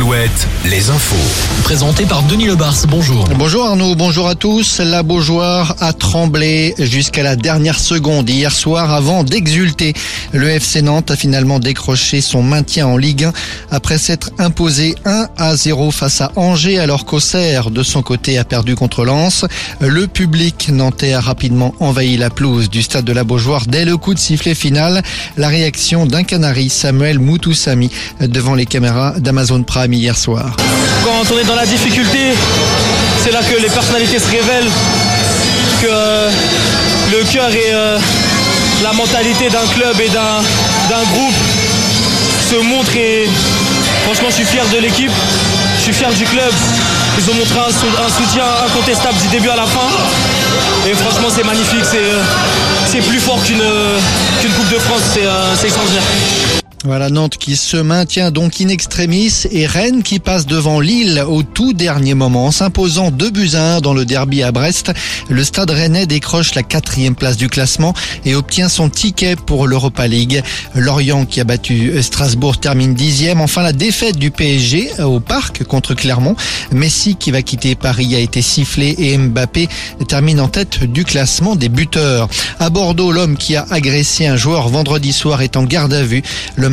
al Les infos. Présenté par Denis Lebars. Bonjour. Bonjour Arnaud, bonjour à tous. La Beaujoire a tremblé jusqu'à la dernière seconde hier soir avant d'exulter. Le FC Nantes a finalement décroché son maintien en Ligue 1 après s'être imposé 1 à 0 face à Angers alors qu'Auxerre de son côté a perdu contre Lens. Le public nantais a rapidement envahi la pelouse du stade de la Beaujoire dès le coup de sifflet final. La réaction d'un canari, Samuel Moutoussami, devant les caméras d'Amazon Prime hier soir. Quand on est dans la difficulté, c'est là que les personnalités se révèlent, que euh, le cœur et euh, la mentalité d'un club et d'un groupe se montrent et franchement je suis fier de l'équipe, je suis fier du club. Ils ont montré un, sou- un soutien incontestable du début à la fin. Et franchement c'est magnifique, c'est euh, plus fort qu'une Coupe de France, c'est c'est extraordinaire. Voilà Nantes qui se maintient donc in extremis et Rennes qui passe devant Lille au tout dernier moment en s'imposant 2 buts à 1 dans le derby à Brest. Le stade rennais décroche la quatrième place du classement et obtient son ticket pour l'Europa League. Lorient qui a battu Strasbourg termine dixième. Enfin la défaite du PSG au parc contre Clermont. Messi qui va quitter Paris a été sifflé et Mbappé termine en tête du classement des buteurs. À Bordeaux, l'homme qui a agressé un joueur vendredi soir est en garde à vue.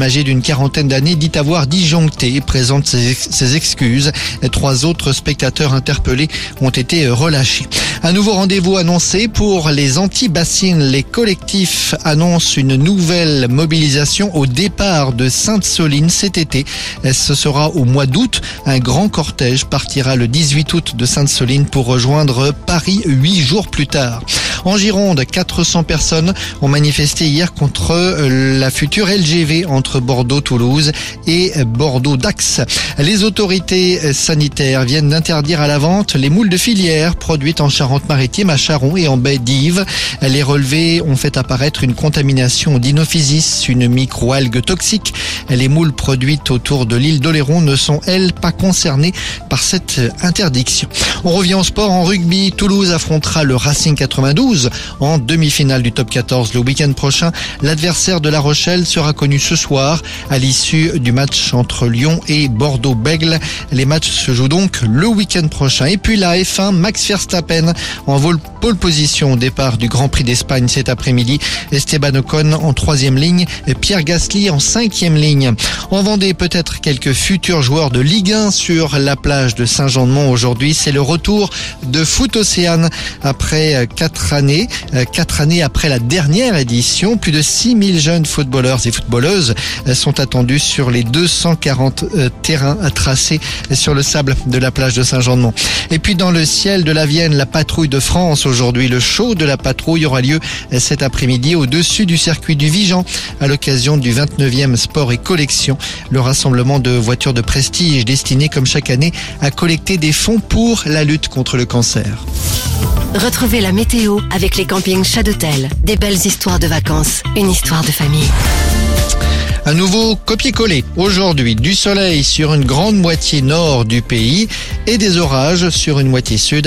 Âgé d'une quarantaine d'années dit avoir disjoncté et présente ses, ex- ses excuses. Trois autres spectateurs interpellés ont été relâchés. Un nouveau rendez-vous annoncé pour les anti-bassines. Les collectifs annoncent une nouvelle mobilisation au départ de Sainte-Soline cet été. Ce sera au mois d'août. Un grand cortège partira le 18 août de Sainte-Soline pour rejoindre Paris huit jours plus tard. En Gironde, 400 personnes ont manifesté hier contre euh, la future LGV entre Bordeaux-Toulouse et Bordeaux-Dax. Les autorités euh, sanitaires viennent d'interdire à la vente les moules de filière produites en Charente-Maritime, à Charon et en baie d'Yves. Les relevés ont fait apparaître une contamination d'inophysis, une microalgue toxique. Les moules produites autour de l'île d'Oléron ne sont, elles, pas concernées par cette interdiction. On revient au sport en rugby. Toulouse affrontera le Racing 92 en demi-finale du top 14 le week-end prochain. L'adversaire de La Rochelle sera connu ce soir à l'issue du match entre Lyon et Bordeaux-Bègle. Les matchs se jouent donc le week-end prochain. Et puis la F1, Max Verstappen en vol pole position au départ du Grand Prix d'Espagne cet après-midi. Esteban Ocon en troisième ligne et Pierre Gasly en cinquième ligne. En Vendée, peut-être quelques futurs joueurs de Ligue 1 sur la plage de Saint-Jean-de-Mont aujourd'hui. C'est le retour de Foot Océane après euh, quatre euh, quatre années après la dernière édition. Plus de 6000 jeunes footballeurs et footballeuses euh, sont attendus sur les 240 euh, terrains à tracer sur le sable de la plage de Saint-Jean-de-Mont. Et puis dans le ciel de la Vienne, la patrouille de France aujourd'hui. Le show de la patrouille aura lieu cet après-midi au-dessus du circuit du Vigan à l'occasion du 29e Sport et Collection, le rassemblement de voitures de prestige destiné comme chaque année à collecter des fonds pour la lutte contre le cancer. Retrouvez la météo avec les campings Chadotel. Des belles histoires de vacances, une histoire de famille. Un nouveau copier-coller. Aujourd'hui, du soleil sur une grande moitié nord du pays et des orages sur une moitié sud.